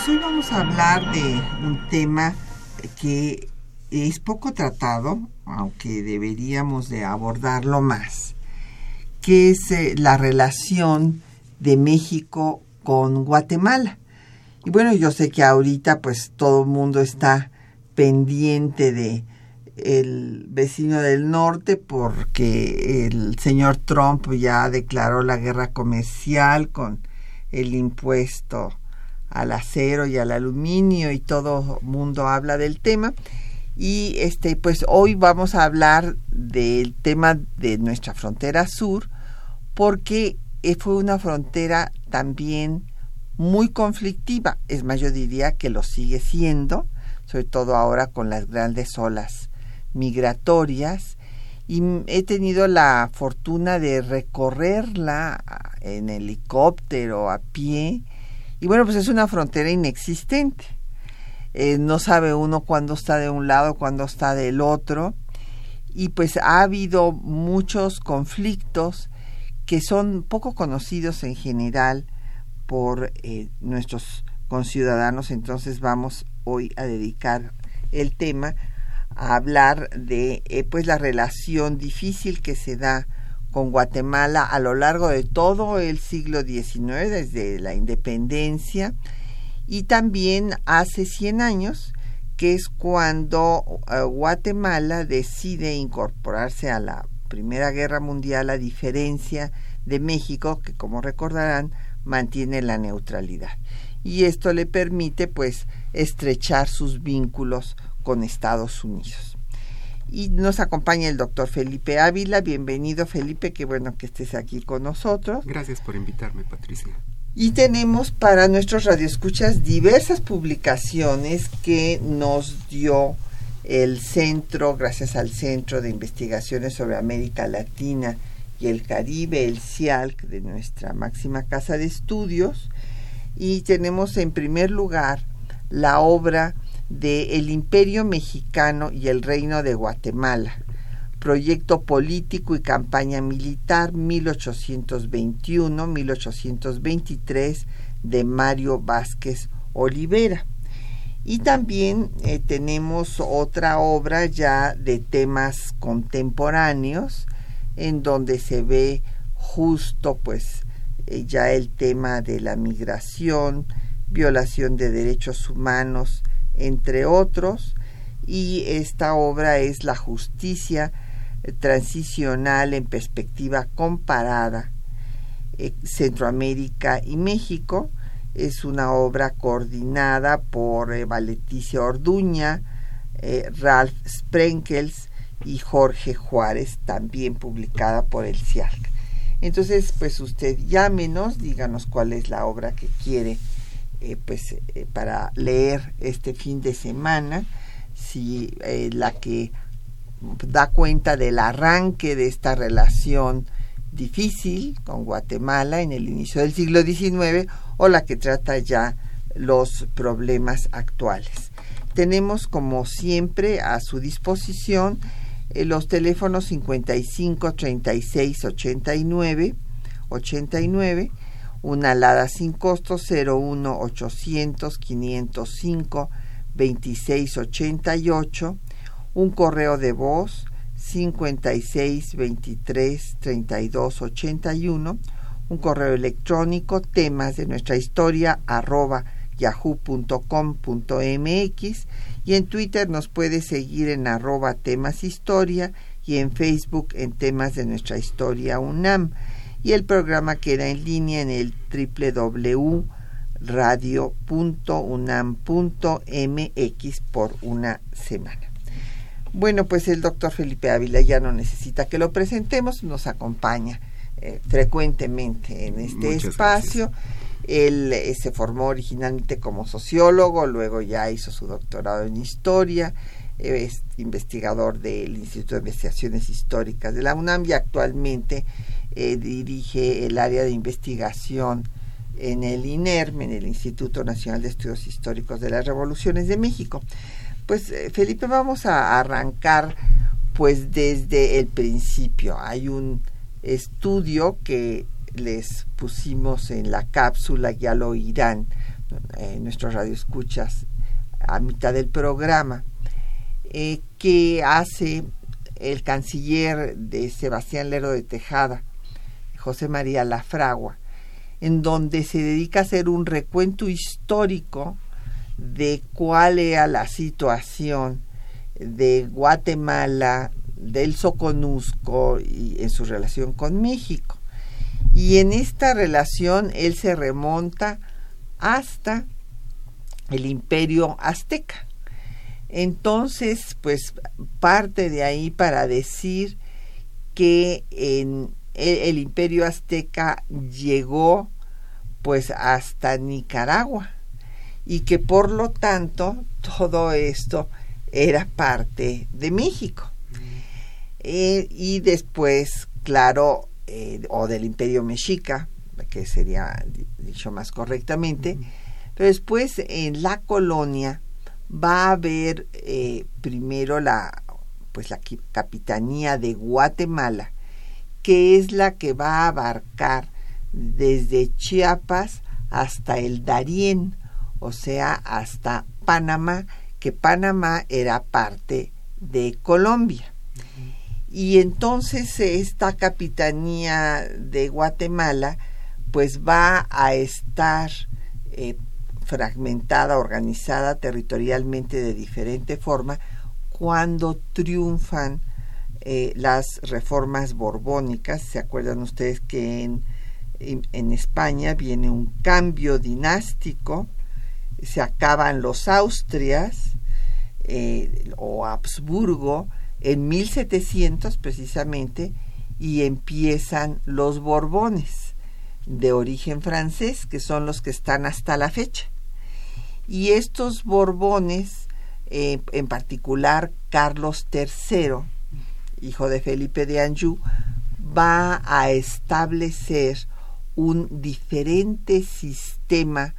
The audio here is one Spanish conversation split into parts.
Pues hoy vamos a hablar de un tema que es poco tratado, aunque deberíamos de abordarlo más, que es eh, la relación de México con Guatemala. Y bueno, yo sé que ahorita pues todo el mundo está pendiente de el vecino del norte porque el señor Trump ya declaró la guerra comercial con el impuesto al acero y al aluminio y todo mundo habla del tema. Y este pues hoy vamos a hablar del tema de nuestra frontera sur porque eh, fue una frontera también muy conflictiva, es más yo diría que lo sigue siendo, sobre todo ahora con las grandes olas migratorias. Y he tenido la fortuna de recorrerla en helicóptero, a pie, y bueno, pues es una frontera inexistente. Eh, no sabe uno cuándo está de un lado, cuándo está del otro, y pues ha habido muchos conflictos que son poco conocidos en general por eh, nuestros conciudadanos, entonces vamos hoy a dedicar el tema a hablar de eh, pues la relación difícil que se da con Guatemala a lo largo de todo el siglo XIX, desde la independencia, y también hace 100 años, que es cuando uh, Guatemala decide incorporarse a la Primera Guerra Mundial, a diferencia de México, que como recordarán, mantiene la neutralidad. Y esto le permite, pues, estrechar sus vínculos con Estados Unidos. Y nos acompaña el doctor Felipe Ávila. Bienvenido, Felipe. Qué bueno que estés aquí con nosotros. Gracias por invitarme, Patricia. Y tenemos para nuestros radioescuchas diversas publicaciones que nos dio el centro, gracias al Centro de Investigaciones sobre América Latina y el Caribe, el CIALC, de nuestra máxima casa de estudios. Y tenemos en primer lugar la obra de El Imperio Mexicano y el Reino de Guatemala, proyecto político y campaña militar 1821-1823 de Mario Vázquez Olivera. Y también eh, tenemos otra obra ya de temas contemporáneos, en donde se ve justo pues eh, ya el tema de la migración, violación de derechos humanos, entre otros, y esta obra es La justicia transicional en perspectiva comparada eh, Centroamérica y México. Es una obra coordinada por eh, Valeticia Orduña, eh, Ralph Sprenkels y Jorge Juárez, también publicada por el CIARC. Entonces, pues usted llámenos, díganos cuál es la obra que quiere eh, pues eh, para leer este fin de semana si eh, la que da cuenta del arranque de esta relación difícil con Guatemala en el inicio del siglo XIX o la que trata ya los problemas actuales. Tenemos como siempre a su disposición los teléfonos 55 36 89 89 una alada sin costo 01 800 505 2688, un correo de voz 56 23 32 81, un correo electrónico temas de nuestra historia arroba yahoo.com.mx y en Twitter nos puede seguir en arroba temas historia y en Facebook en temas de nuestra historia UNAM y el programa queda en línea en el www.radio.unam.mx por una semana. Bueno, pues el doctor Felipe Ávila ya no necesita que lo presentemos, nos acompaña eh, frecuentemente en este espacio. Él eh, se formó originalmente como sociólogo, luego ya hizo su doctorado en historia, es investigador del Instituto de Investigaciones Históricas de la UNAM y actualmente eh, dirige el área de investigación en el INERM, en el Instituto Nacional de Estudios Históricos de las Revoluciones de México. Pues eh, Felipe, vamos a arrancar pues desde el principio. Hay un estudio que les pusimos en la cápsula, ya lo oirán eh, nuestros radioescuchas a mitad del programa, eh, que hace el canciller de Sebastián Lero de Tejada, José María Lafragua, en donde se dedica a hacer un recuento histórico de cuál era la situación de Guatemala, del Soconusco y en su relación con México. Y en esta relación él se remonta hasta el imperio azteca. Entonces, pues parte de ahí para decir que en el, imperio azteca llegó pues hasta Nicaragua y que por lo tanto todo esto era parte de México. Eh, y después, claro, eh, o del imperio mexica, que sería dicho más correctamente, pero después en la colonia va a haber eh, primero la pues la capitanía de Guatemala que es la que va a abarcar desde Chiapas hasta el Darién, o sea, hasta Panamá, que Panamá era parte de Colombia. Y entonces esta capitanía de Guatemala pues va a estar eh, fragmentada, organizada territorialmente de diferente forma cuando triunfan eh, las reformas borbónicas. ¿Se acuerdan ustedes que en, España viene un cambio dinástico? Se acaban los Austrias eh, o Habsburgo en 1700 precisamente y empiezan los Borbones de origen francés, que son los que están hasta la fecha. Y estos Borbones, eh, en particular Carlos III, hijo de Felipe de Anjou, va a establecer un diferente sistema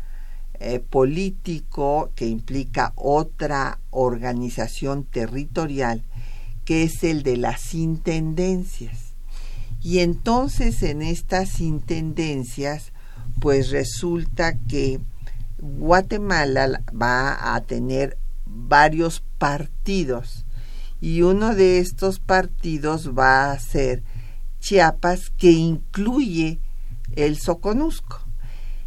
eh, político que implica otra organización territorial, que es el de las intendencias. Y entonces en estas intendencias, pues resulta que Guatemala va a tener varios partidos y uno de estos partidos va a ser Chiapas que incluye el Soconusco.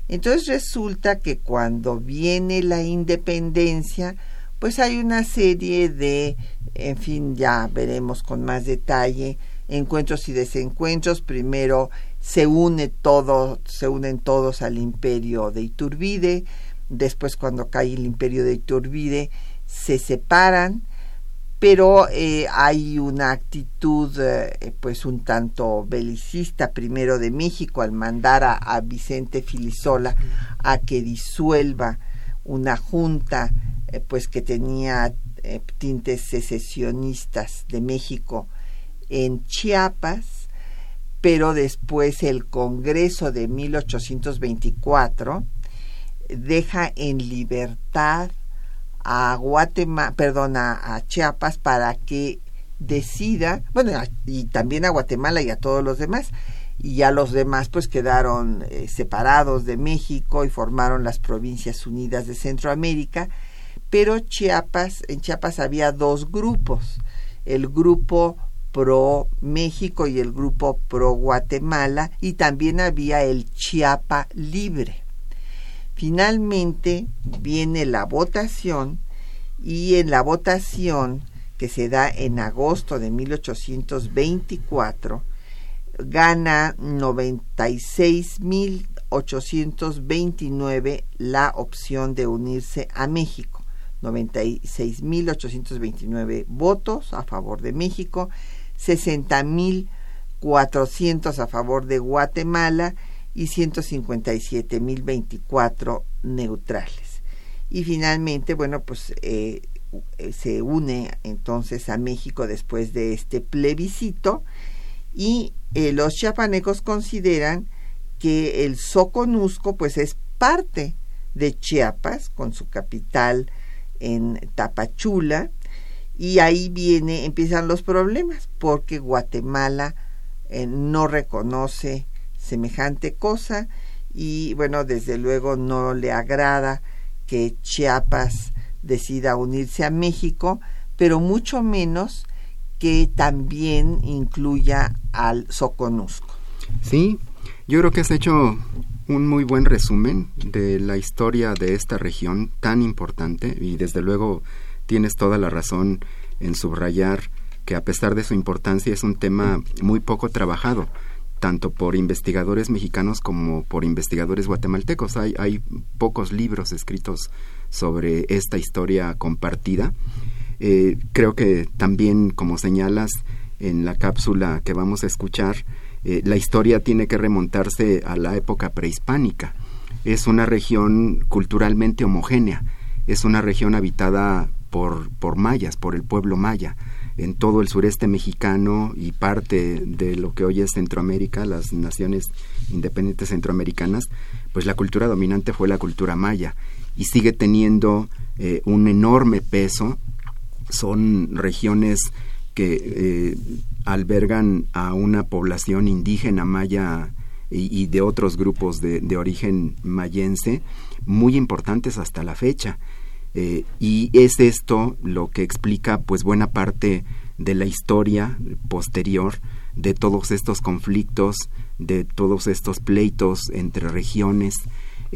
Entonces resulta que cuando viene la independencia, pues hay una serie de, en fin, ya veremos con más detalle, encuentros y desencuentros. Primero se une todo, se unen todos al imperio de Iturbide, después cuando cae el imperio de Iturbide se separan pero eh, hay una actitud eh, pues un tanto belicista primero de México al mandar a, Vicente Filisola a que disuelva una junta eh, pues que tenía tintes secesionistas de México en Chiapas pero después el Congreso de 1824 deja en libertad a Guatemala, perdón, a, Chiapas para que decida, bueno, y también a Guatemala y a todos los demás, y ya los demás pues quedaron eh, separados de México y formaron las Provincias Unidas de Centroamérica, pero Chiapas, en Chiapas había dos grupos, el grupo pro México y el grupo pro Guatemala, y también había el Chiapa Libre. Finalmente viene la votación y en la votación que se da en agosto de 1824 gana 96.829 la opción de unirse a México. 96.829 votos a favor de México, 60.400 a favor de Guatemala y 157.024 neutrales. Y finalmente, bueno, pues eh, se une entonces a México después de este plebiscito y eh, los chiapanecos consideran que el Soconusco pues es parte de Chiapas con su capital en Tapachula y ahí viene empiezan los problemas porque Guatemala eh, no reconoce semejante cosa y bueno desde luego no le agrada que Chiapas decida unirse a México pero mucho menos que también incluya al Soconusco. Sí, yo creo que has hecho un muy buen resumen de la historia de esta región tan importante y desde luego tienes toda la razón en subrayar que a pesar de su importancia es un tema muy poco trabajado tanto por investigadores mexicanos como por investigadores guatemaltecos. Hay, pocos libros escritos sobre esta historia compartida. Eh, creo que también, como señalas en la cápsula que vamos a escuchar, eh, la historia tiene que remontarse a la época prehispánica. Es una región culturalmente homogénea, es una región habitada por, por mayas, por el pueblo maya. En todo el sureste mexicano y parte de lo que hoy es Centroamérica, las naciones independientes centroamericanas, pues la cultura dominante fue la cultura maya y sigue teniendo eh, un enorme peso. Son regiones que eh, albergan a una población indígena maya y, de otros grupos de, origen mayense muy importantes hasta la fecha. Eh, y es esto lo que explica pues buena parte de la historia posterior de todos estos conflictos, de todos estos pleitos entre regiones,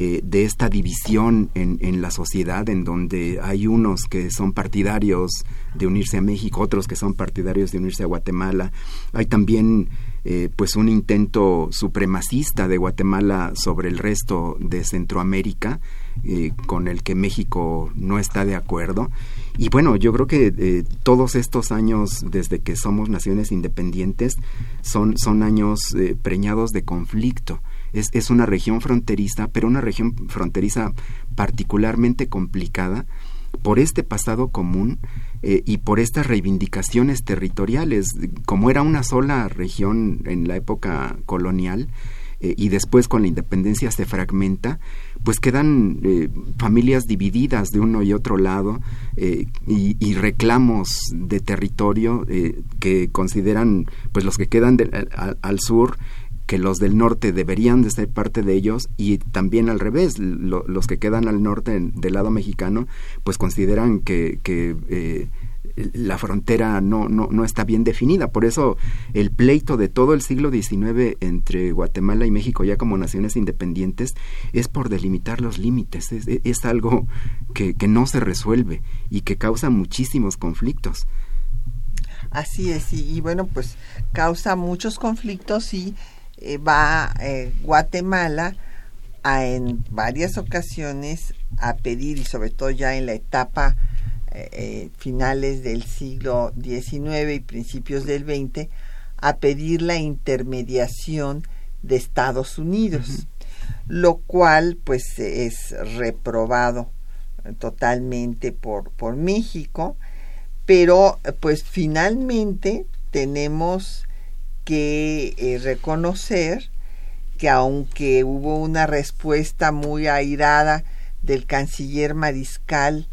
eh, de esta división en, en, la sociedad en donde hay unos que son partidarios de unirse a México, otros que son partidarios de unirse a Guatemala. Hay también eh, pues un intento supremacista de Guatemala sobre el resto de Centroamérica eh, con el que México no está de acuerdo. Y bueno, yo creo que todos estos años desde que somos naciones independientes son, son años preñados de conflicto es, es una región fronteriza, pero una región fronteriza particularmente complicada por este pasado común eh, y por estas reivindicaciones territoriales. Como era una sola región en la época colonial, eh, y después con la independencia se fragmenta, pues quedan eh, familias divididas de uno y otro lado y, y, reclamos de territorio que consideran pues los que quedan al, sur que los del norte deberían de ser parte de ellos y también al revés, los que quedan al norte del lado mexicano, pues consideran que, que eh, la frontera no, no, no, está bien definida. Por eso el pleito de todo el siglo XIX entre Guatemala y México ya como naciones independientes es por delimitar los límites. Es, algo que, que no se resuelve y que causa muchísimos conflictos. Así es, y, y bueno, pues causa muchos conflictos y eh, va eh, Guatemala a en varias ocasiones a pedir, y sobre todo ya en la etapa eh, finales del siglo XIX y principios del XX, a pedir la intermediación de Estados Unidos, lo cual pues es reprobado totalmente por, por México, pero pues finalmente tenemos que eh, reconocer que aunque hubo una respuesta muy airada del canciller Mariscal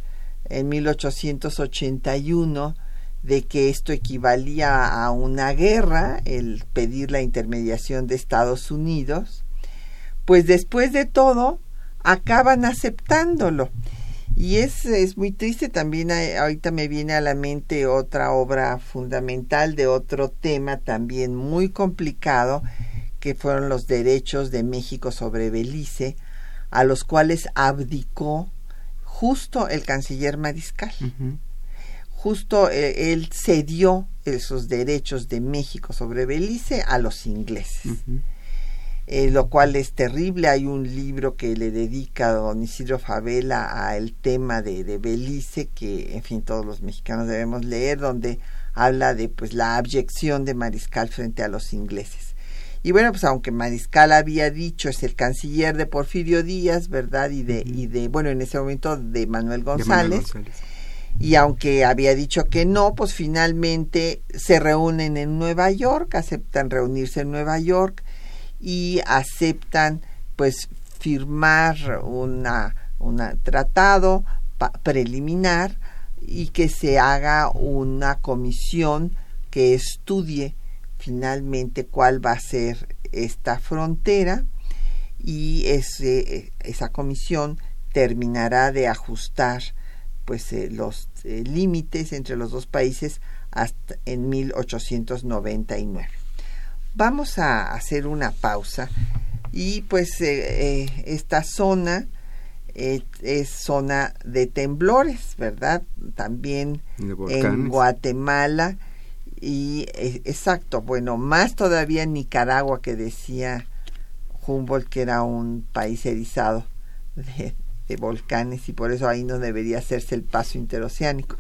en 1881 de que esto equivalía a una guerra, el pedir la intermediación de Estados Unidos, pues después de todo acaban aceptándolo. Y es, es muy triste también, ahorita me viene a la mente otra obra fundamental de otro tema también muy complicado, que fueron los derechos de México sobre Belice, a los cuales abdicó justo el canciller Mariscal. Justo eh, él cedió esos derechos de México sobre Belice a los ingleses. eh, lo cual es terrible. Hay un libro que le dedica a don Isidro Favela al tema de, de Belice, que en fin todos los mexicanos debemos leer, donde habla de pues la abyección de Mariscal frente a los ingleses. Y bueno, pues aunque Mariscal había dicho, es el canciller de Porfirio Díaz, ¿verdad? Y de, y de bueno, en ese momento de Manuel González. Y aunque había dicho que no, pues finalmente se reúnen en Nueva York, aceptan reunirse en Nueva York y aceptan pues firmar una, un tratado preliminar y que se haga una comisión que estudie finalmente cuál va a ser esta frontera y ese, esa comisión terminará de ajustar pues eh, los eh, límites entre los dos países hasta en 1899. Vamos a hacer una pausa y pues eh, esta zona es zona de temblores, ¿verdad? También en Guatemala y eh, exacto, bueno, más todavía en Nicaragua que decía Humboldt que era un país erizado de, volcanes y por eso ahí no debería hacerse el paso interoceánico.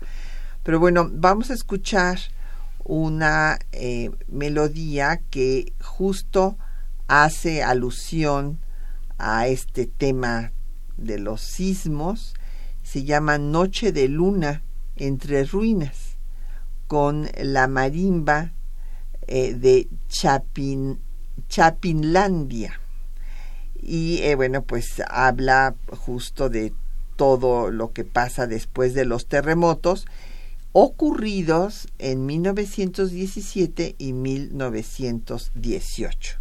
Pero bueno, vamos a escuchar una eh, melodía que justo hace alusión a este tema de los sismos. Se llama Noche de Luna entre Ruinas con la marimba eh, de Chapin, Chapinlandia. Y eh, bueno, pues habla justo de todo lo que pasa después de los terremotos ocurridos en 1917 y 1918.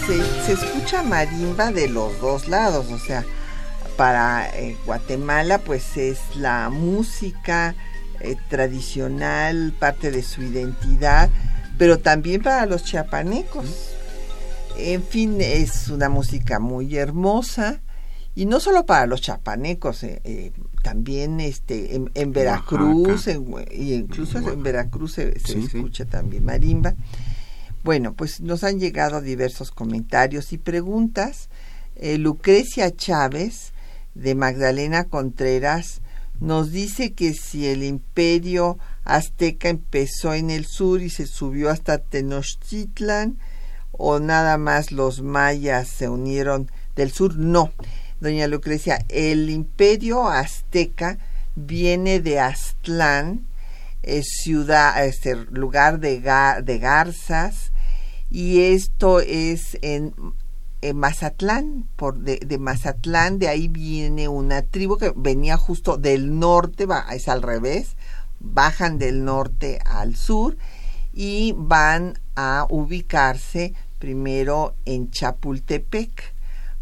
Pues se escucha marimba de los dos lados, o sea, para eh, Guatemala pues es la música eh, tradicional, parte de su identidad, pero también para los chiapanecos. En fin, es una música muy hermosa y no solo para los chapanecos, eh, también este en, Veracruz y incluso en Veracruz se, escucha también marimba. Bueno, pues nos han llegado diversos comentarios y preguntas. Lucrecia Chávez de Magdalena Contreras nos dice que si el imperio azteca empezó en el sur y se subió hasta Tenochtitlan o nada más los mayas se unieron del sur, no. Doña Lucrecia, el imperio azteca viene de Aztlán, es ciudad, este lugar de garzas, y esto es en Mazatlán, por de, Mazatlán, de ahí viene una tribu que venía justo del norte, va, es al revés, bajan del norte al sur y van a ubicarse primero en Chapultepec.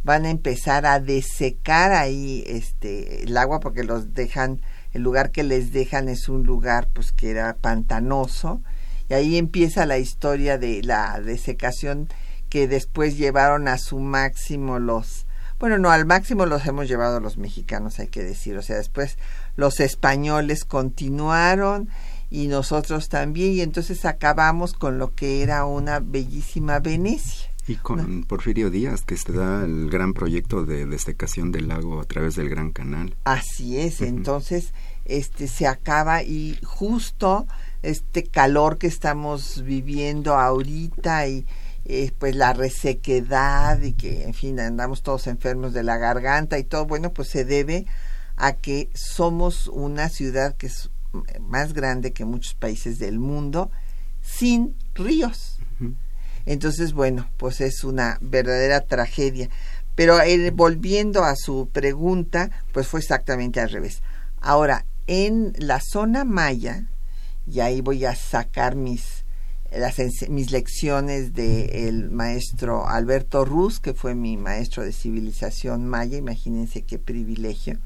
Van a empezar a desecar ahí este el agua porque los dejan el lugar que les dejan es un lugar pues que era pantanoso y ahí empieza la historia de la desecación que después llevaron a su máximo los bueno, no, al máximo los hemos llevado los mexicanos, hay que decir, o sea, después los españoles continuaron y nosotros también, y entonces acabamos con lo que era una bellísima Venecia. Y con Porfirio Díaz, que se da el gran proyecto de desecación del lago a través del Gran Canal. Así es, entonces este se acaba y justo este calor que estamos viviendo ahorita y eh, pues la resequedad y que en fin andamos todos enfermos de la garganta y todo bueno pues se debe a que somos una ciudad que es más grande que muchos países del mundo sin ríos. Entonces bueno pues es una verdadera tragedia. Pero eh, volviendo a su pregunta pues fue exactamente al revés. Ahora en la zona maya y ahí voy a sacar mis las, mis lecciones del maestro Alberto Ruz, que fue mi maestro de civilización maya, imagínense qué privilegio.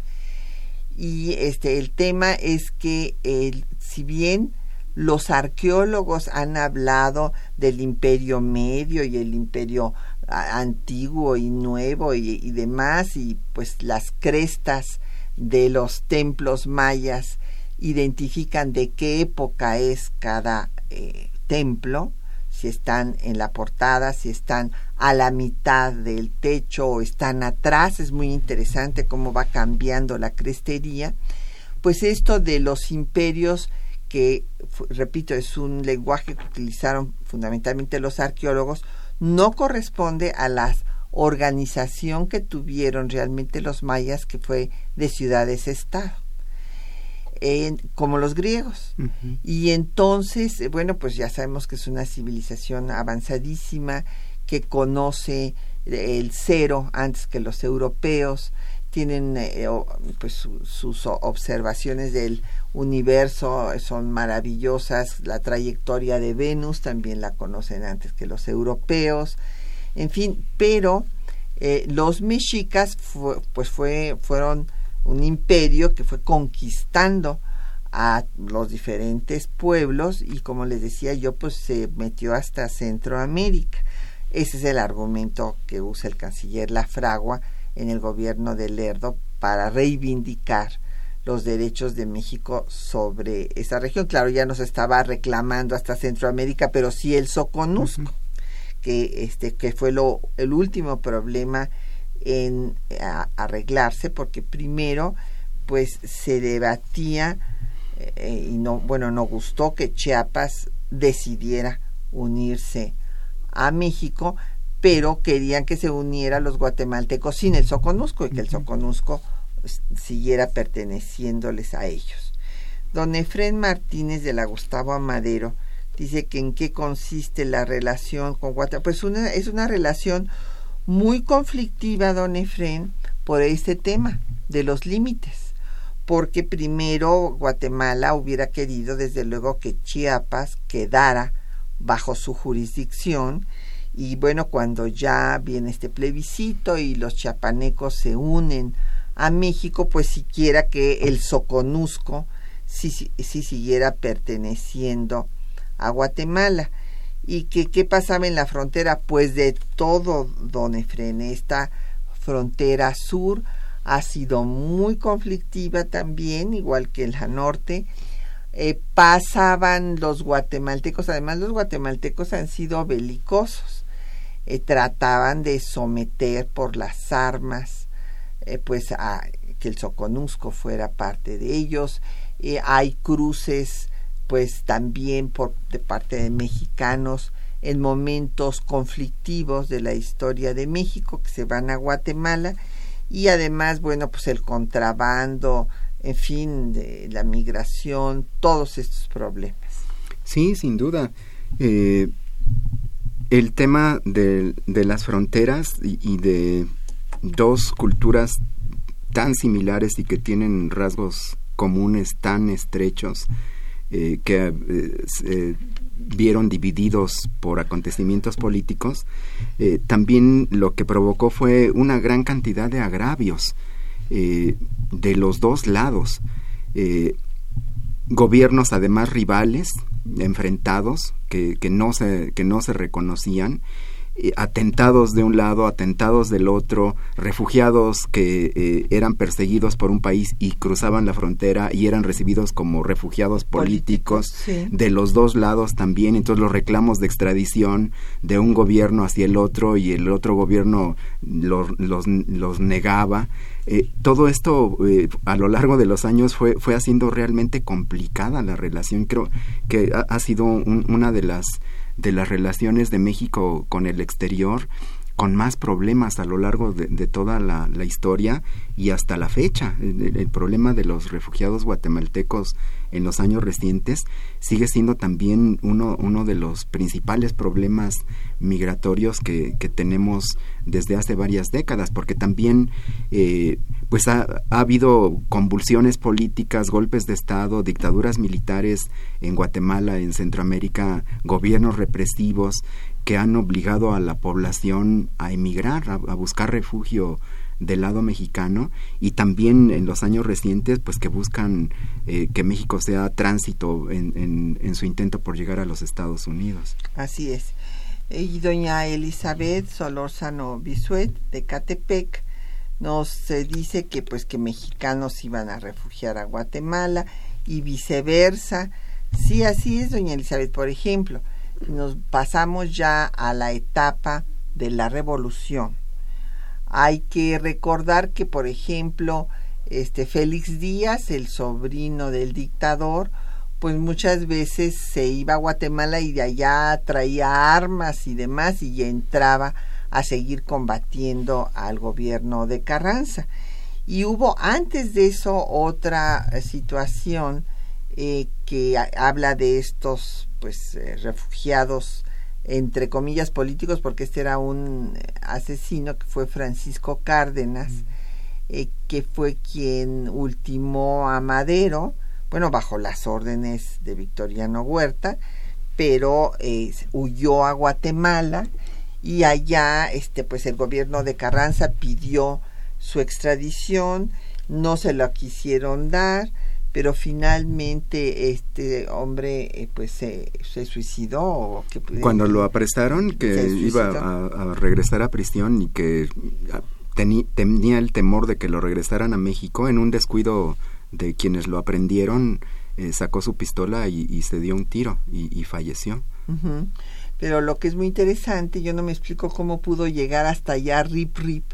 Y este el tema es que el, si bien los arqueólogos han hablado del imperio medio y el imperio antiguo y nuevo y, demás, y pues las crestas de los templos mayas identifican de qué época es cada eh, templo, si están en la portada, si están a la mitad del techo o están atrás, es muy interesante cómo va cambiando la crestería, pues esto de los imperios que, repito, es un lenguaje que utilizaron fundamentalmente los arqueólogos, no corresponde a la organización que tuvieron realmente los mayas, que fue de ciudades-estado como los griegos. Y entonces, eh, bueno, pues ya sabemos que es una civilización avanzadísima que conoce eh, el cero antes que los europeos, tienen eh, pues sus observaciones del universo son maravillosas, la trayectoria de Venus también la conocen antes que los europeos, en fin, pero los mexicas pues fue, fueron un imperio que fue conquistando a los diferentes pueblos y como les decía yo pues se metió hasta Centroamérica. Ese es el argumento que usa el canciller Lafragua en el gobierno de Lerdo para reivindicar los derechos de México sobre esa región. Claro, ya nos estaba reclamando hasta Centroamérica, pero sí el Soconusco, que este que fue lo el último problema en arreglarse porque primero pues se debatía eh, y no bueno no gustó que Chiapas decidiera unirse a México pero querían que se uniera los guatemaltecos sin el Soconusco y que el Soconusco siguiera perteneciéndoles a ellos. Don Efren Martínez de la Gustavo Amadero dice que en qué consiste la relación con Guatemala. Pues una, es una relación muy conflictiva, don Efren, por este tema de los límites, porque primero Guatemala hubiera querido desde luego que Chiapas quedara bajo su jurisdicción Y bueno, cuando ya viene este plebiscito y los chiapanecos se unen a México, pues siquiera que el Soconusco sí, sí, siguiera perteneciendo a Guatemala. ¿Y que, qué pasaba en la frontera? Pues de todo, don Efren, esta frontera sur ha sido muy conflictiva también, igual que la norte. Eh, pasaban los guatemaltecos, además los guatemaltecos han sido belicosos, eh, trataban de someter por las armas, eh, pues a que el Soconusco fuera parte de ellos. hay cruces pues también por de parte de mexicanos en momentos conflictivos de la historia de México que se van a Guatemala y además bueno pues el contrabando en fin de la migración todos estos problemas. Sí sin duda. Eh, el tema de, de las fronteras y, y de dos culturas tan similares y que tienen rasgos comunes tan estrechos eh, que eh, vieron divididos por acontecimientos políticos, eh, también lo que provocó fue una gran cantidad de agravios de los dos lados. gobiernos además rivales, enfrentados, que, que, no se, que no se reconocían atentados de un lado, atentados del otro, refugiados que eh, eran perseguidos por un país y cruzaban la frontera y eran recibidos como refugiados políticos, de los dos lados también, entonces los reclamos de extradición de un gobierno hacia el otro y el otro gobierno los, los, negaba. Eh, todo esto a lo largo de los años fue, fue haciendo realmente complicada la relación. Creo que ha, sido una de las de las relaciones de México con el exterior con más problemas a lo largo de, toda la, historia y hasta la fecha. El, problema de los refugiados guatemaltecos en los años recientes sigue siendo también uno, uno de los principales problemas migratorios que, que tenemos desde hace varias décadas, porque también eh, pues ha, ha, habido convulsiones políticas, golpes de Estado, dictaduras militares en Guatemala, en Centroamérica, gobiernos represivos que han obligado a la población a emigrar, a, buscar refugio del lado mexicano y también en los años recientes pues que buscan eh, que México sea tránsito en, en, su intento por llegar a los Estados Unidos. Así es. Y doña Elizabeth Solórzano Bisuet de Catepec nos eh, dice que pues que mexicanos iban a refugiar a Guatemala y viceversa. Sí, así es, doña Elizabeth. Por ejemplo, nos pasamos ya a la etapa de la revolución. Hay que recordar que, por ejemplo, este Félix Díaz, el sobrino del dictador, pues muchas veces se iba a Guatemala y de allá traía armas y demás y entraba a seguir combatiendo al gobierno de Carranza. Y hubo antes de eso otra situación eh, que habla de estos pues eh, refugiados entre comillas políticos porque este era un asesino que fue Francisco Cárdenas eh, que fue quien ultimó a Madero bueno bajo las órdenes de Victoriano Huerta pero eh, huyó a Guatemala y allá este pues el gobierno de Carranza pidió su extradición no se lo quisieron dar pero finalmente este hombre eh, pues se, suicidó. Cuando lo apresaron, que iba a, regresar a prisión y que ah, tenía el temor de que lo regresaran a México, en un descuido de quienes lo aprendieron, eh, sacó su pistola y, se dio un tiro y, falleció. Pero lo que es muy interesante, yo no me explico cómo pudo llegar hasta allá Rip Rip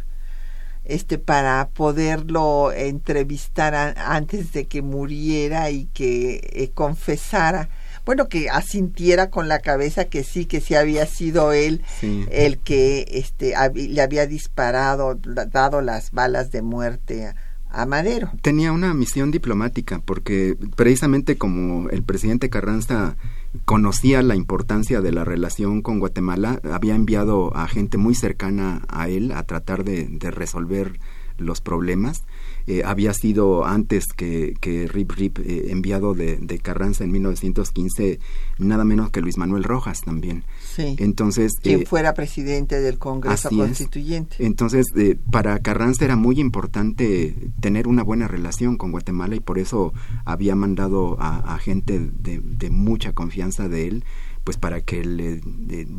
este para poderlo entrevistar antes de que muriera y que eh, confesara bueno que asintiera con la cabeza que sí que sí había sido él el que este le había disparado dado las balas de muerte a, a Madero. Tenía una misión diplomática porque precisamente como el presidente Carranza conocía la importancia de la relación con Guatemala, había enviado a gente muy cercana a él a tratar de, resolver los problemas. Eh, había sido antes que, que Rip Rip eh, enviado de, de, Carranza en 1915 nada menos que Luis Manuel Rojas también. Sí. Entonces, quien fuera presidente del Congreso Constituyente. Entonces, para Carranza era muy importante tener una buena relación con Guatemala y por eso había mandado a, a gente de, de mucha confianza de él pues para que le,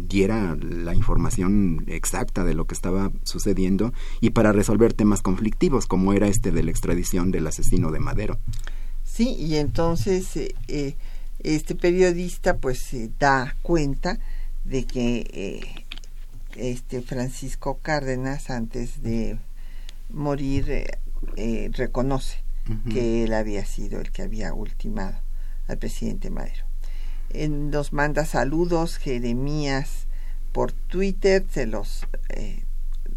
diera la información exacta de lo que estaba sucediendo y para resolver temas conflictivos como era este de la extradición del asesino de Madero. Sí, y entonces eh, eh, este periodista pues se da cuenta de que eh, este Francisco Cárdenas antes de morir reconoce que él había sido el que había ultimado al presidente Madero nos manda saludos Jeremías por Twitter, se los eh,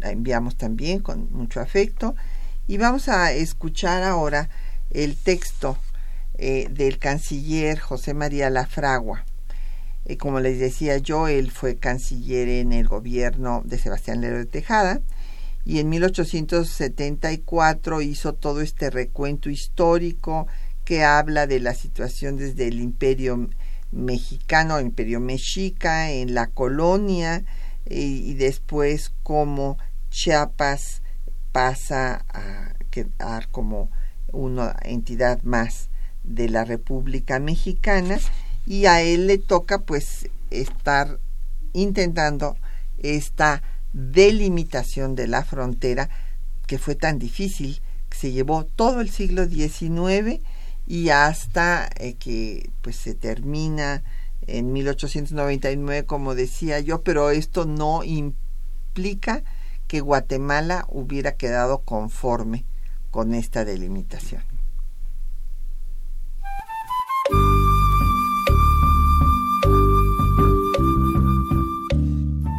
enviamos también con mucho afecto. Y vamos a escuchar ahora el texto eh, del canciller José María Lafragua. Eh, como les decía yo, él fue canciller en el gobierno de Sebastián Lero de Tejada y en 1874 hizo todo este recuento histórico que habla de la situación desde el imperio mexicano, imperio mexica, en la colonia y, después como Chiapas pasa a quedar como una entidad más de la República Mexicana y a él le toca pues estar intentando esta delimitación de la frontera que fue tan difícil, que se llevó todo el siglo XIX y hasta eh, que pues se termina en 1899 como decía yo pero esto no implica que Guatemala hubiera quedado conforme con esta delimitación.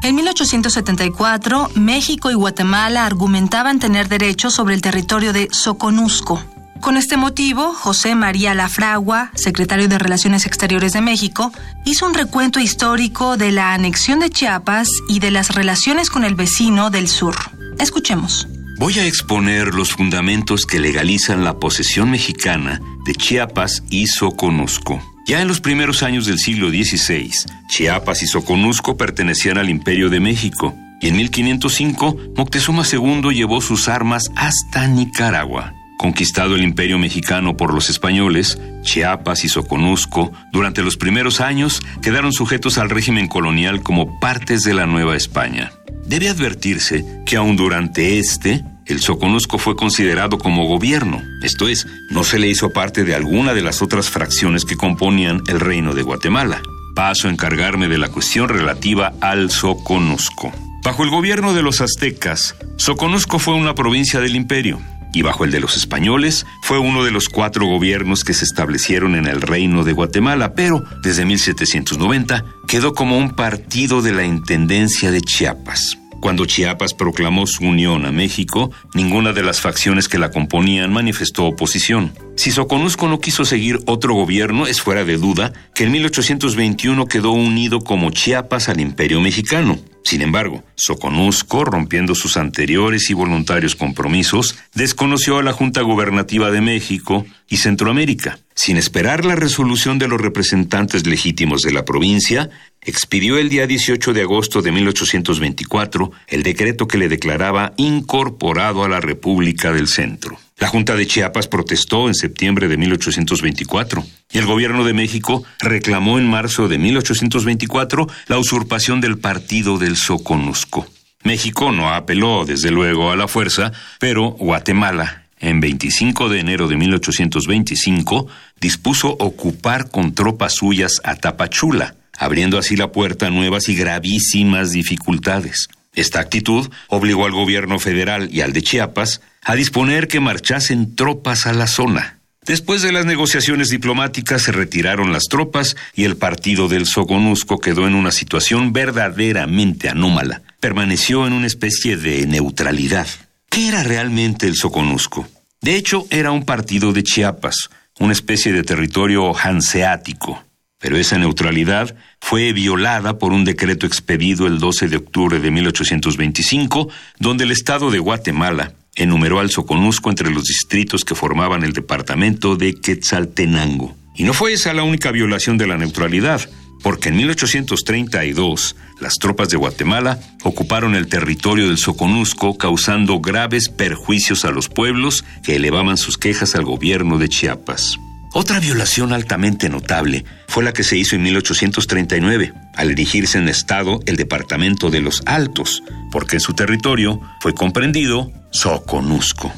En 1874, México y Guatemala argumentaban tener derechos sobre el territorio de Soconusco, con este motivo, José María Lafragua, secretario de Relaciones Exteriores de México, hizo un recuento histórico de la anexión de Chiapas y de las relaciones con el vecino del sur. Escuchemos. Voy a exponer los fundamentos que legalizan la posesión mexicana de Chiapas y Soconusco. Ya en los primeros años del siglo XVI, Chiapas y Soconusco pertenecían al Imperio de México, y en 1505 Moctezuma II llevó sus armas hasta Nicaragua. Conquistado el imperio mexicano por los españoles, Chiapas y Soconusco, durante los primeros años, quedaron sujetos al régimen colonial como partes de la Nueva España. Debe advertirse que aún durante este, el Soconusco fue considerado como gobierno, esto es, no se le hizo parte de alguna de las otras fracciones que componían el reino de Guatemala. Paso a encargarme de la cuestión relativa al Soconusco. Bajo el gobierno de los aztecas, Soconusco fue una provincia del imperio y bajo el de los españoles fue uno de los cuatro gobiernos que se establecieron en el reino de Guatemala, pero desde 1790 quedó como un partido de la Intendencia de Chiapas. Cuando Chiapas proclamó su unión a México, ninguna de las facciones que la componían manifestó oposición. Si Soconusco no quiso seguir otro gobierno, es fuera de duda que en 1821 quedó unido como Chiapas al Imperio Mexicano. Sin embargo, Soconusco, rompiendo sus anteriores y voluntarios compromisos, desconoció a la Junta Gubernativa de México y Centroamérica. Sin esperar la resolución de los representantes legítimos de la provincia, expidió el día 18 de agosto de 1824 el decreto que le declaraba incorporado a la República del Centro. La Junta de Chiapas protestó en septiembre de 1824 y el gobierno de México reclamó en marzo de 1824 la usurpación del partido del Soconusco. México no apeló, desde luego, a la fuerza, pero Guatemala, en 25 de enero de 1825, dispuso ocupar con tropas suyas a Tapachula, abriendo así la puerta a nuevas y gravísimas dificultades. Esta actitud obligó al gobierno federal y al de Chiapas a disponer que marchasen tropas a la zona. Después de las negociaciones diplomáticas se retiraron las tropas y el partido del Soconusco quedó en una situación verdaderamente anómala. Permaneció en una especie de neutralidad. ¿Qué era realmente el Soconusco? De hecho, era un partido de Chiapas, una especie de territorio hanseático. Pero esa neutralidad fue violada por un decreto expedido el 12 de octubre de 1825, donde el Estado de Guatemala enumeró al Soconusco entre los distritos que formaban el departamento de Quetzaltenango. Y no fue esa la única violación de la neutralidad, porque en 1832 las tropas de Guatemala ocuparon el territorio del Soconusco causando graves perjuicios a los pueblos que elevaban sus quejas al gobierno de Chiapas. Otra violación altamente notable fue la que se hizo en 1839, al erigirse en estado el departamento de los Altos, porque en su territorio fue comprendido Soconusco.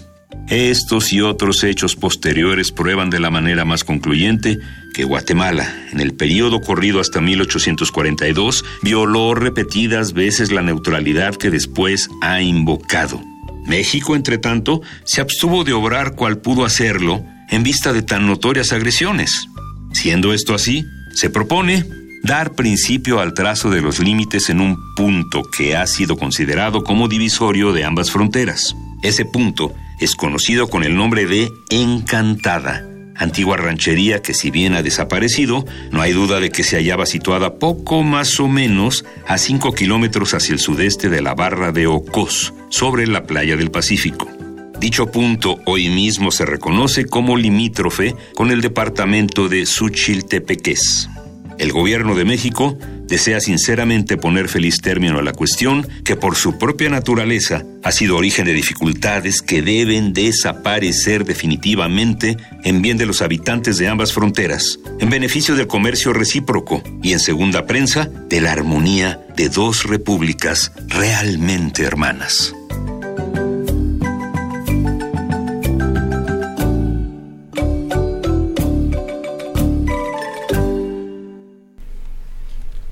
Estos y otros hechos posteriores prueban de la manera más concluyente que Guatemala, en el periodo corrido hasta 1842, violó repetidas veces la neutralidad que después ha invocado. México, entre tanto, se abstuvo de obrar cual pudo hacerlo en vista de tan notorias agresiones. Siendo esto así, se propone dar principio al trazo de los límites en un punto que ha sido considerado como divisorio de ambas fronteras. Ese punto es conocido con el nombre de Encantada, antigua ranchería que si bien ha desaparecido, no hay duda de que se hallaba situada poco más o menos a 5 kilómetros hacia el sudeste de la barra de Ocos, sobre la playa del Pacífico. Dicho punto hoy mismo se reconoce como limítrofe con el departamento de Suchiltepeques. El gobierno de México desea sinceramente poner feliz término a la cuestión que por su propia naturaleza ha sido origen de dificultades que deben desaparecer definitivamente en bien de los habitantes de ambas fronteras, en beneficio del comercio recíproco y en segunda prensa de la armonía de dos repúblicas realmente hermanas.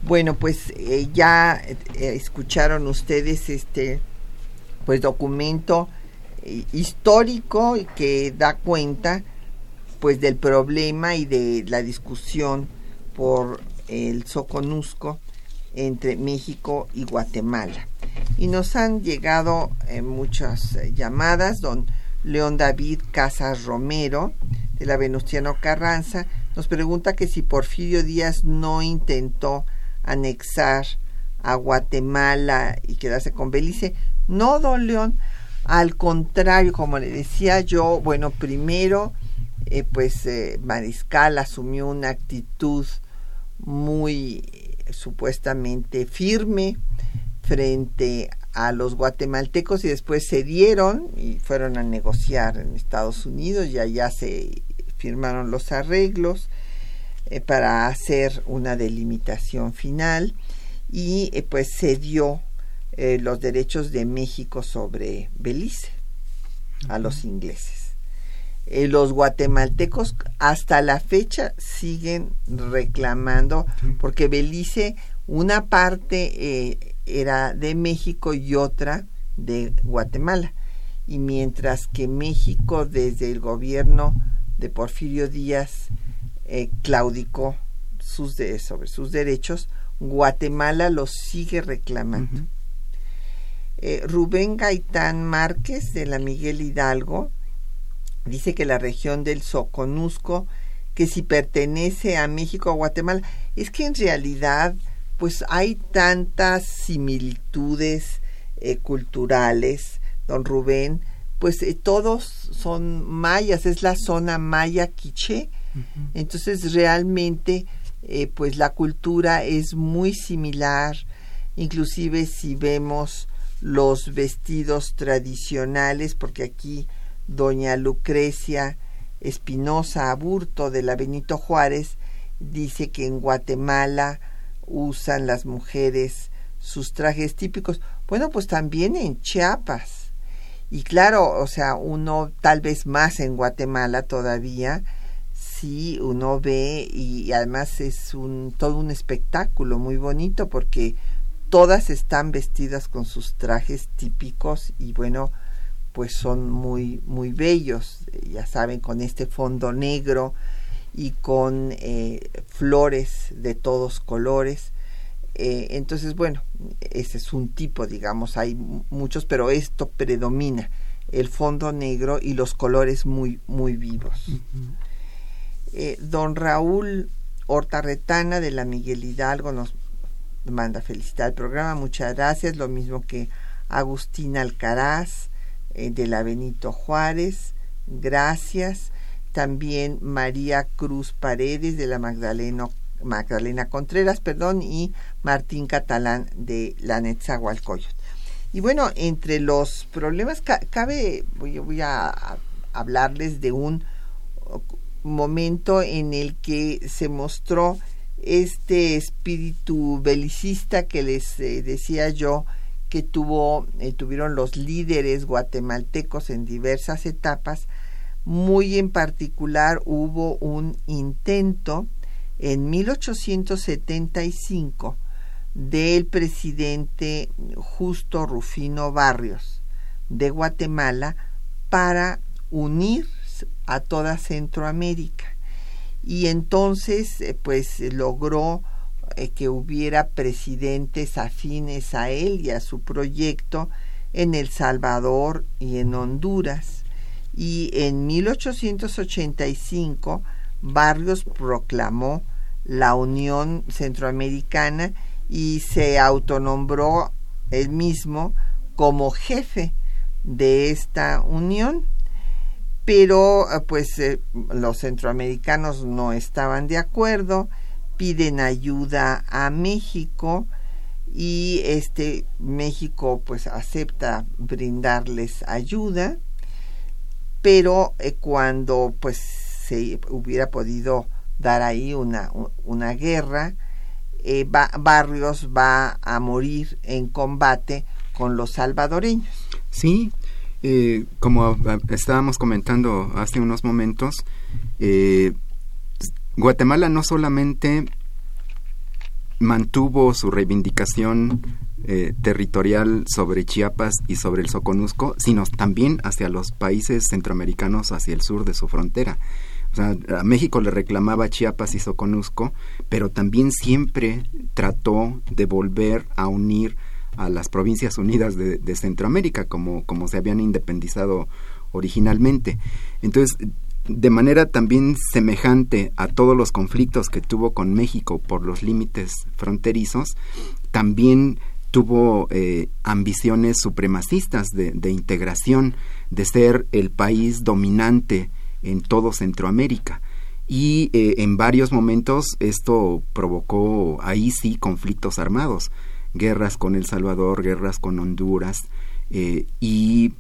Bueno, pues eh, ya eh, escucharon ustedes este pues documento eh, histórico que da cuenta pues del problema y de la discusión por el Soconusco entre México y Guatemala. Y nos han llegado muchas llamadas, don León David Casas Romero, de la Venustiano Carranza, nos pregunta que si Porfirio Díaz no intentó anexar a Guatemala y quedarse con Belice. No, don León, al contrario, como le decía yo, bueno, primero, eh, pues eh, Mariscal asumió una actitud muy eh, supuestamente firme frente a los guatemaltecos y después se dieron y fueron a negociar en Estados Unidos y allá se firmaron los arreglos eh, para hacer una delimitación final y eh, pues cedió eh, los derechos de México sobre Belice a los ingleses. los guatemaltecos hasta la fecha siguen reclamando porque Belice una parte era de México y otra de Guatemala. Y mientras que México desde el gobierno de Porfirio Díaz eh, claudicó sus sobre sus derechos, Guatemala los sigue reclamando. Eh, Rubén Gaitán Márquez de la Miguel Hidalgo dice que la región del Soconusco, que si pertenece a México o Guatemala, es que en realidad pues hay tantas similitudes eh, culturales, don Rubén, pues todos son mayas, es la zona maya quiché, entonces realmente eh, pues la cultura es muy similar, inclusive si vemos los vestidos tradicionales, porque aquí doña Lucrecia Espinosa Aburto de la Benito Juárez dice que en Guatemala usan las mujeres sus trajes típicos. Bueno, pues también en Chiapas. Y claro, o sea, uno tal vez más en Guatemala todavía, sí uno ve y además es un todo un espectáculo muy bonito porque todas están vestidas con sus trajes típicos y bueno pues son muy muy bellos ya saben con este fondo negro y con eh, flores de todos colores. Eh, entonces bueno ese es un tipo digamos hay muchos pero esto predomina el fondo negro y los colores muy muy vivos eh, don Raúl Hortarretana de la Miguel Hidalgo nos manda felicitar el programa, muchas gracias, lo mismo que Agustín Alcaraz, eh, de la Benito Juárez, gracias. También María Cruz Paredes de la Magdalena, Magdalena Contreras, perdón, y Martín Catalán de la Netzahualcoyot. Y bueno, entre los problemas, cabe, voy a hablarles de un momento en el que se mostró este espíritu belicista que les eh, decía yo que tuvo eh, tuvieron los líderes guatemaltecos en diversas etapas muy en particular hubo un intento en 1875 del presidente Justo Rufino Barrios de Guatemala para unir a toda Centroamérica y entonces eh, pues logró eh, que hubiera presidentes afines a él y a su proyecto en El Salvador y en Honduras. Y en 1885 Barrios proclamó la Unión Centroamericana y se autonombró él mismo como jefe de esta unión pero eh, pues eh, los centroamericanos no estaban de acuerdo, piden ayuda a México y este México pues acepta brindarles ayuda, pero eh, cuando pues se hubiera podido dar ahí una, una guerra, Barrios va a morir en combate con los salvadoreños. Sí, eh, como estábamos comentando hace unos momentos, eh, Guatemala no solamente mantuvo su reivindicación eh, territorial sobre Chiapas y sobre el Soconusco, sino también hacia los países centroamericanos hacia el sur de su frontera. O sea, a México le reclamaba Chiapas y Soconusco, pero también siempre trató de volver a unir a las provincias unidas de, Centroamérica, como, como se habían independizado originalmente. Entonces, de manera también semejante a todos los conflictos que tuvo con México por los límites fronterizos, también tuvo eh, ambiciones supremacistas de, integración, de ser el país dominante en todo Centroamérica. Y eh, en varios momentos esto provocó ahí sí conflictos armados guerras con El Salvador, guerras con Honduras, eh, y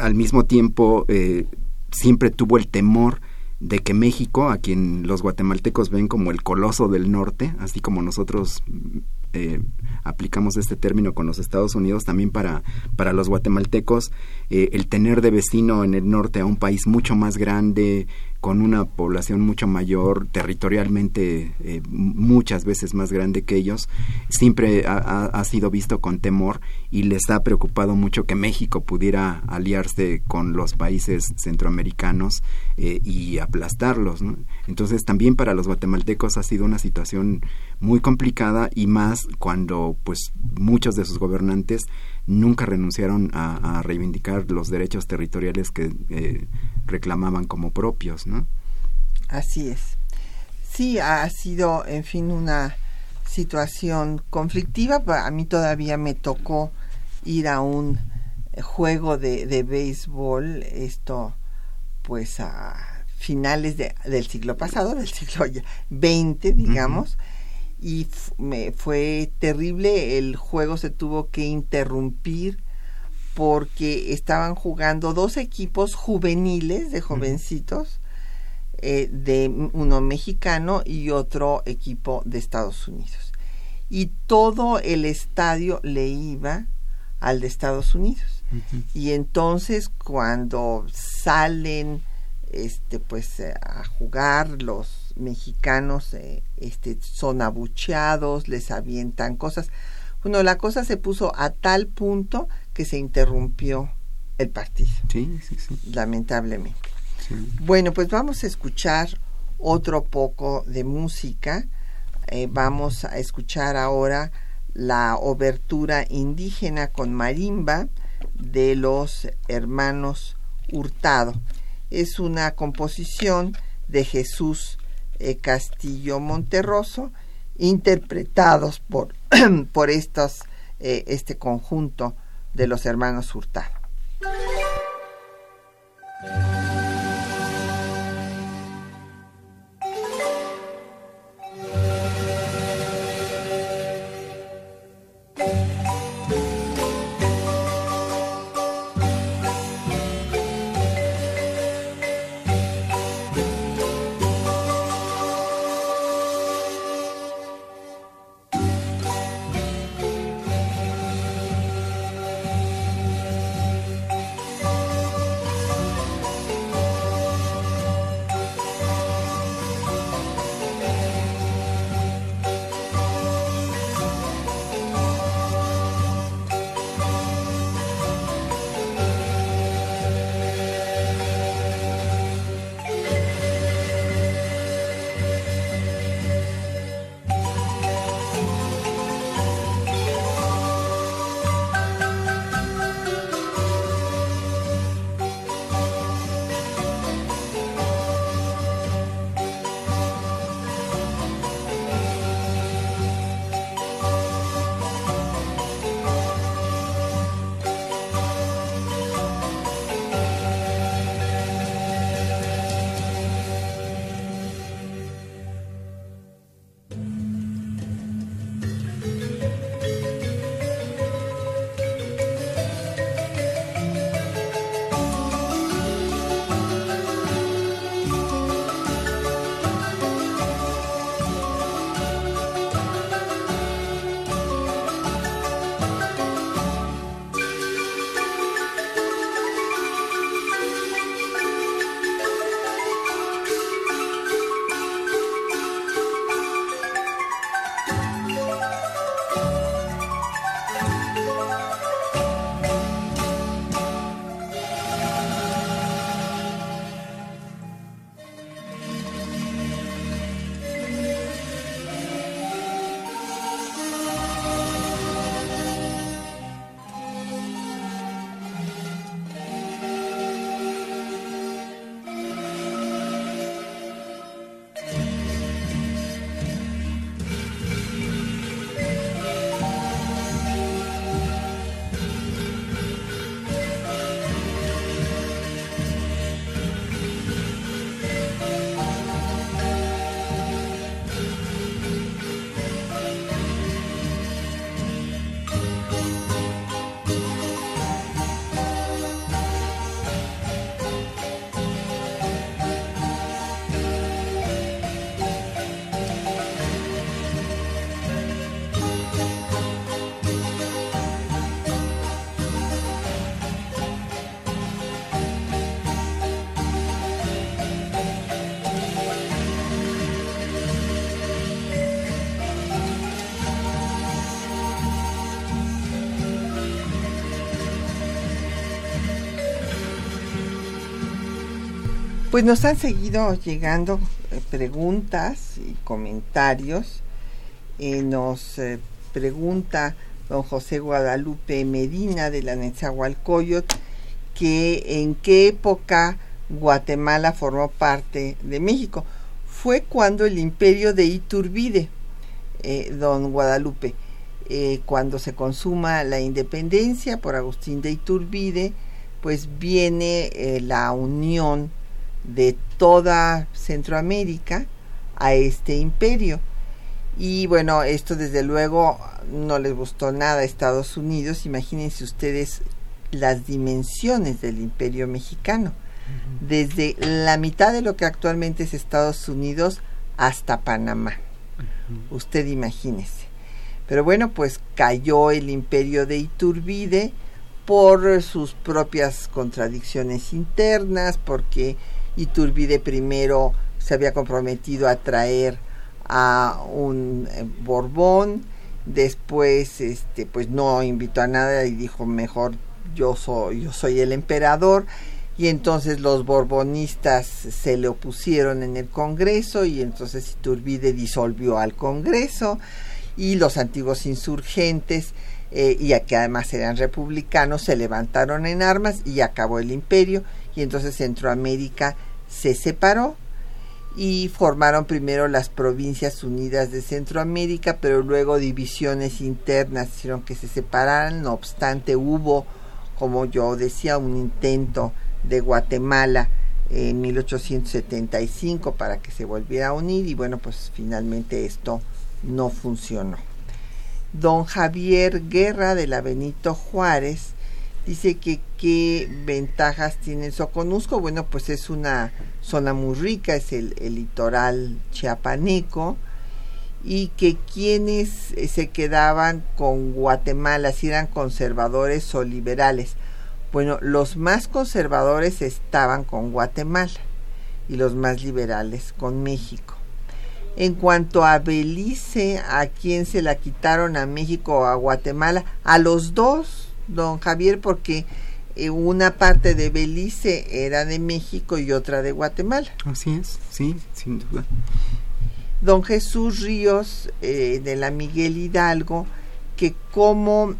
al mismo tiempo eh, siempre tuvo el temor de que México, a quien los guatemaltecos ven como el coloso del norte, así como nosotros eh, aplicamos este término con los Estados Unidos, también para, para los guatemaltecos, el tener de vecino en el norte a un país mucho más grande, con una población mucho mayor, territorialmente eh, muchas veces más grande que ellos, siempre ha, sido visto con temor y les ha preocupado mucho que México pudiera aliarse con los países centroamericanos eh, y aplastarlos. Entonces también para los guatemaltecos ha sido una situación muy complicada y más cuando pues muchos de sus gobernantes nunca renunciaron a, reivindicar los derechos territoriales que eh, reclamaban como propios, ¿no? Así es. Sí, ha sido, en fin, una situación conflictiva. A mí todavía me tocó ir a un juego de, de béisbol, esto pues a finales de, del siglo pasado, del siglo XX, digamos, y me fue terrible. El juego se tuvo que interrumpir porque estaban jugando dos equipos juveniles de jovencitos, eh, de uno mexicano y otro equipo de Estados Unidos. Y todo el estadio le iba al de Estados Unidos. Y entonces cuando salen este pues eh, a jugar los mexicanos eh, este son abucheados, les avientan cosas. Bueno, la cosa se puso a tal punto que se interrumpió el partido. Sí, sí, sí. Lamentablemente. Bueno, pues vamos a escuchar otro poco de música. Eh, vamos a escuchar ahora la obertura indígena con marimba de los hermanos Hurtado. Es una composición de Jesús eh, Castillo Monterroso, interpretados por, por estos, eh, este conjunto de los hermanos Hurtado. Pues nos han seguido llegando eh, preguntas y comentarios. Eh, nos eh, pregunta don José Guadalupe Medina de la Netzahualcoyot que en qué época Guatemala formó parte de México. Fue cuando el imperio de Iturbide, don Guadalupe, cuando se consuma la independencia por Agustín de Iturbide, pues viene la unión de toda Centroamérica a este imperio. Y bueno, esto desde luego no les gustó nada a Estados Unidos. Imagínense ustedes las dimensiones del imperio mexicano. Desde la mitad de lo que actualmente es Estados Unidos hasta Panamá. Usted imagínese. Pero bueno, pues cayó el imperio de Iturbide por sus propias contradicciones internas, porque Iturbide primero se había comprometido a traer a un eh, Borbón, después este pues no invitó a nada y dijo mejor yo soy yo soy el emperador y entonces los borbonistas se le opusieron en el Congreso y entonces Iturbide disolvió al Congreso y los antiguos insurgentes eh, y que además eran republicanos se levantaron en armas y acabó el imperio y entonces Centroamérica se separó y formaron primero las Provincias Unidas de Centroamérica, pero luego divisiones internas hicieron que se separaran, no obstante hubo, como yo decía, un intento de Guatemala en 1875 para que se volviera a unir y bueno, pues finalmente esto no funcionó. Don Javier Guerra de la Benito Juárez dice que qué ventajas tiene el Soconusco. Bueno, pues es una zona muy rica, es el, litoral chiapaneco y que quienes eh, se quedaban con Guatemala, si eran conservadores o liberales. Bueno, los más conservadores estaban con Guatemala y los más liberales con México. En cuanto a Belice, a quien se la quitaron a México o a Guatemala, a los dos, don Javier, porque una parte de Belice era de México y otra de Guatemala. Así es, sí, sin duda. Don Jesús Ríos eh, de la Miguel Hidalgo, que cómo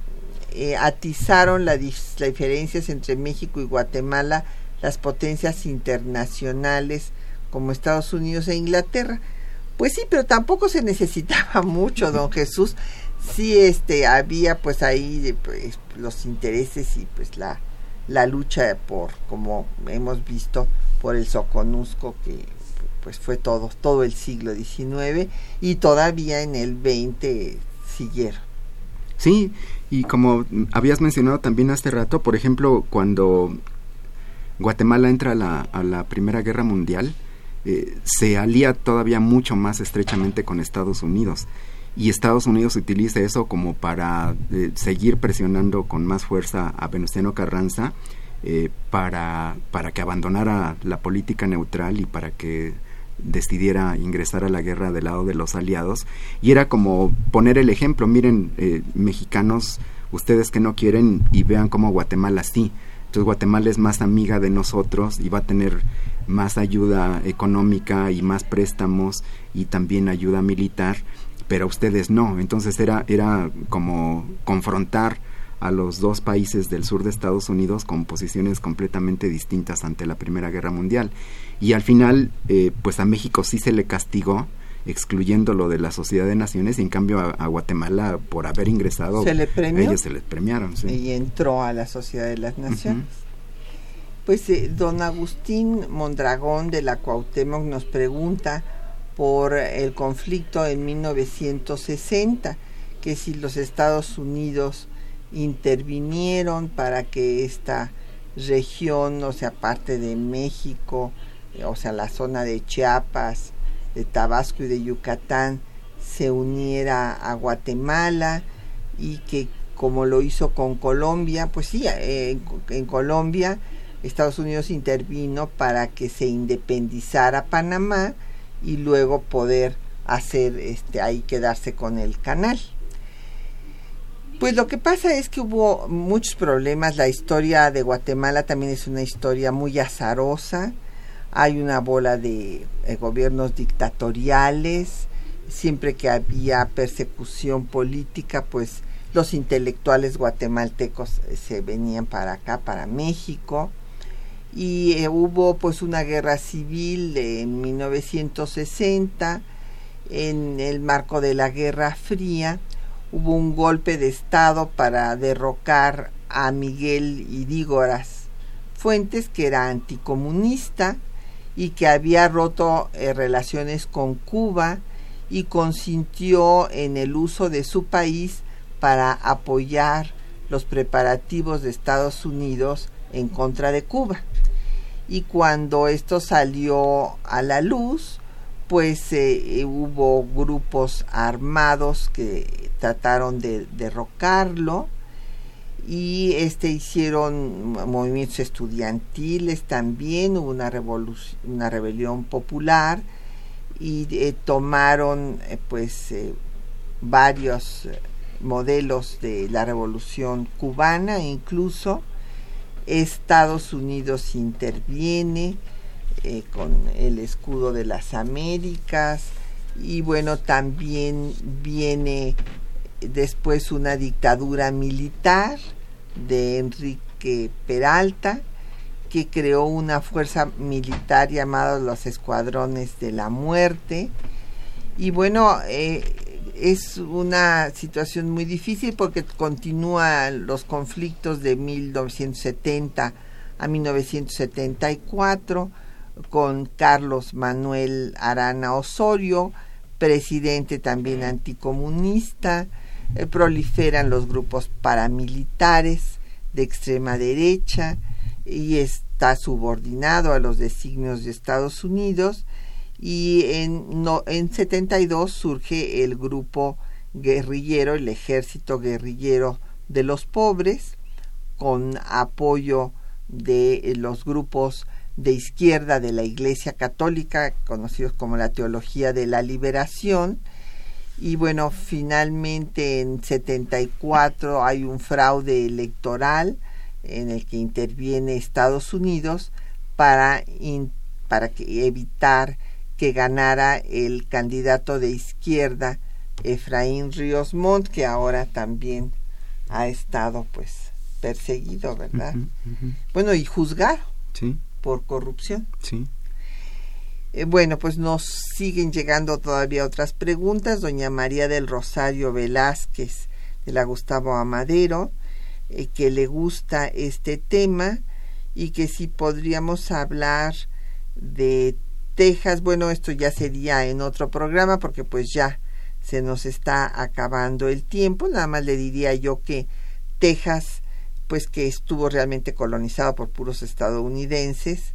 eh, atizaron las diferencias entre México y Guatemala las potencias internacionales como Estados Unidos e Inglaterra. Pues sí, pero tampoco se necesitaba mucho, don Jesús. Sí, este, había pues ahí pues, los intereses y pues la, la lucha por, como hemos visto, por el Soconusco que pues fue todo, todo el siglo XIX y todavía en el XX siguieron. Sí, y como habías mencionado también hace rato, por ejemplo, cuando Guatemala entra a la, a la Primera Guerra Mundial, eh, se alía todavía mucho más estrechamente con Estados Unidos y Estados Unidos utiliza eso como para eh, seguir presionando con más fuerza a Venustiano Carranza eh, para, para que abandonara la política neutral y para que decidiera ingresar a la guerra del lado de los aliados. Y era como poner el ejemplo miren mexicanos ustedes que no quieren y vean cómo Guatemala sí. Entonces Guatemala es más amiga de nosotros y va a tener más ayuda económica y más préstamos y también ayuda militar, pero ustedes no. Entonces era, era como confrontar a los dos países del sur de Estados Unidos con posiciones completamente distintas ante la Primera Guerra Mundial. Y al final, eh, pues a México sí se le castigó, excluyéndolo de la Sociedad de Naciones, y en cambio a, Guatemala, por haber ingresado, ¿Se le ellos se les premiaron. Y entró a la Sociedad de las Naciones. Pues eh, don Agustín Mondragón de la Cuauhtémoc nos pregunta por el conflicto en 1960, que si los Estados Unidos intervinieron para que esta región, o sea, parte de México, eh, o sea, la zona de Chiapas, de Tabasco y de Yucatán, se uniera a Guatemala y que como lo hizo con Colombia, pues sí, eh, en Colombia Estados Unidos intervino para que se independizara Panamá y luego poder hacer este ahí quedarse con el canal. Pues lo que pasa es que hubo muchos problemas. La historia de Guatemala también es una historia muy azarosa. Hay una bola de eh, gobiernos dictatoriales. Siempre que había persecución política, pues los intelectuales guatemaltecos eh, se venían para acá, para México y eh, hubo pues una guerra civil en 1960 en el marco de la Guerra Fría hubo un golpe de estado para derrocar a Miguel Idígoras Fuentes que era anticomunista y que había roto eh, relaciones con Cuba y consintió en el uso de su país para apoyar los preparativos de Estados Unidos en contra de Cuba. Y cuando esto salió a la luz, pues eh, hubo grupos armados que trataron de derrocarlo y este hicieron movimientos estudiantiles también, hubo una una rebelión popular y eh, tomaron eh, pues varios modelos de la revolución cubana incluso Estados Unidos interviene eh, con el escudo de las Américas y bueno, también viene después una dictadura militar de Enrique Peralta que creó una fuerza militar llamada los Escuadrones de la Muerte. Y bueno, eh, es una situación muy difícil porque continúan los conflictos de 1970 a 1974 con Carlos Manuel Arana Osorio, presidente también anticomunista, eh, proliferan los grupos paramilitares de extrema derecha y está subordinado a los designios de Estados Unidos y en, no, en 72 surge el grupo guerrillero, el ejército guerrillero de los pobres, con apoyo de los grupos de izquierda de la Iglesia Católica, conocidos como la Teología de la Liberación. Y bueno, finalmente en 74 hay un fraude electoral en el que interviene Estados Unidos para, para que, evitar que ganara el candidato de izquierda Efraín Ríos Montt, que ahora también ha estado pues perseguido, ¿verdad? Bueno, y juzgado sí. por corrupción. Sí. Eh, bueno, pues nos siguen llegando todavía otras preguntas. Doña María del Rosario Velázquez de la Gustavo Amadero, eh, que le gusta este tema y que si podríamos hablar de Texas, bueno, esto ya sería en otro programa porque pues ya se nos está acabando el tiempo. Nada más le diría yo que Texas, pues que estuvo realmente colonizado por puros estadounidenses,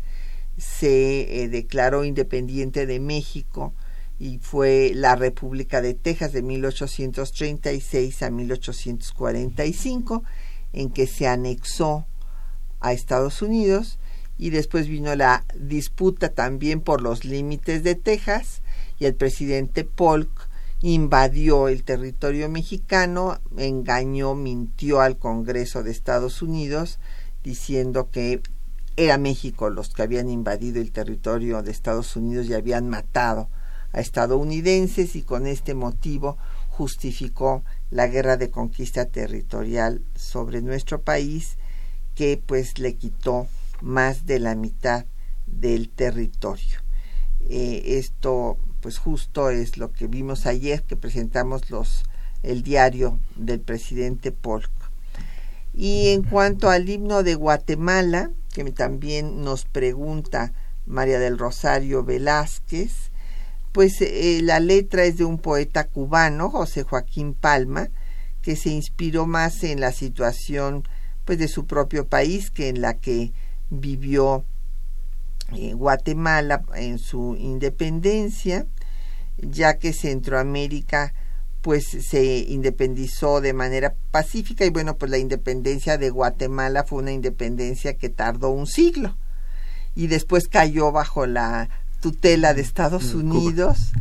se eh, declaró independiente de México y fue la República de Texas de 1836 a 1845, en que se anexó a Estados Unidos y después vino la disputa también por los límites de Texas y el presidente Polk invadió el territorio mexicano, engañó, mintió al Congreso de Estados Unidos diciendo que era México los que habían invadido el territorio de Estados Unidos y habían matado a estadounidenses y con este motivo justificó la guerra de conquista territorial sobre nuestro país que pues le quitó más de la mitad del territorio. Eh, esto pues justo es lo que vimos ayer que presentamos el diario del presidente Polk. Y en cuanto al himno de Guatemala, que también nos pregunta María del Rosario Velázquez, pues eh, la letra es de un poeta cubano, José Joaquín Palma, que se inspiró más en la situación pues de su propio país que en la que vivió eh, Guatemala en su independencia, ya que Centroamérica pues se independizó de manera pacífica y bueno, pues la independencia de Guatemala fue una independencia que tardó un siglo y después cayó bajo la tutela de Estados Unidos.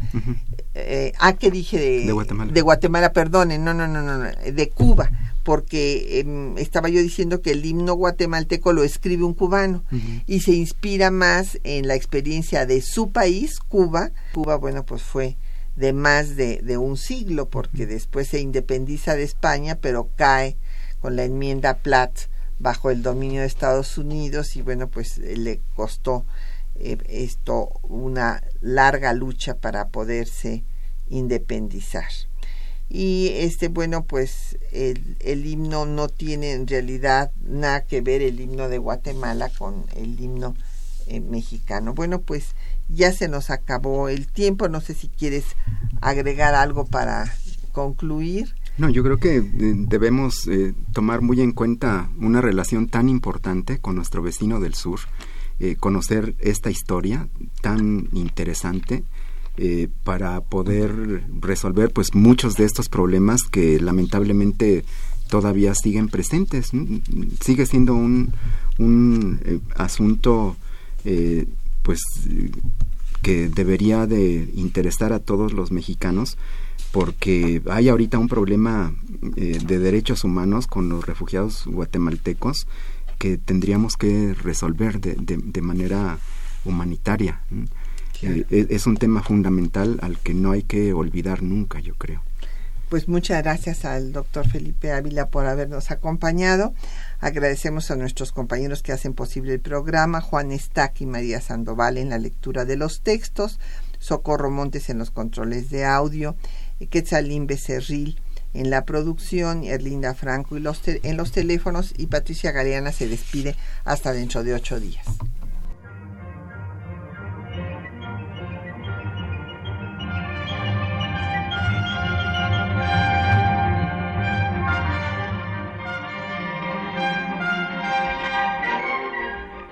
Eh, ah, que dije de, de Guatemala. De Guatemala, perdone, no, no, no, no, de Cuba porque em, estaba yo diciendo que el himno guatemalteco lo escribe un cubano y se inspira más en la experiencia de su país, Cuba. Cuba, bueno, pues fue de más de, de un siglo, porque después se independiza de España, pero cae con la enmienda Platt bajo el dominio de Estados Unidos y bueno, pues le costó eh, esto una larga lucha para poderse independizar y este bueno pues el, el, himno no tiene en realidad nada que ver el himno de Guatemala con el himno eh, mexicano. Bueno pues ya se nos acabó el tiempo. No sé si quieres agregar algo para concluir. No yo creo que eh, debemos eh, tomar muy en cuenta una relación tan importante con nuestro vecino del sur conocer esta historia tan interesante eh, para poder resolver pues muchos de estos problemas que lamentablemente todavía siguen presentes. Sigue siendo un, un eh, asunto eh, pues que debería de interesar a todos los mexicanos porque hay ahorita un problema de derechos humanos con los refugiados guatemaltecos que tendríamos que resolver de, de manera humanitaria. Eh, es un tema fundamental al que no hay que olvidar nunca, yo creo. Pues muchas gracias al doctor Felipe Ávila por habernos acompañado. Agradecemos a nuestros compañeros que hacen posible el programa, Juan Estac y María Sandoval en la lectura de los textos, Socorro Montes en los controles de audio, Quetzalín Becerril en la producción, Erlinda Franco y los en los teléfonos y Patricia Galeana se despide hasta dentro de ocho días.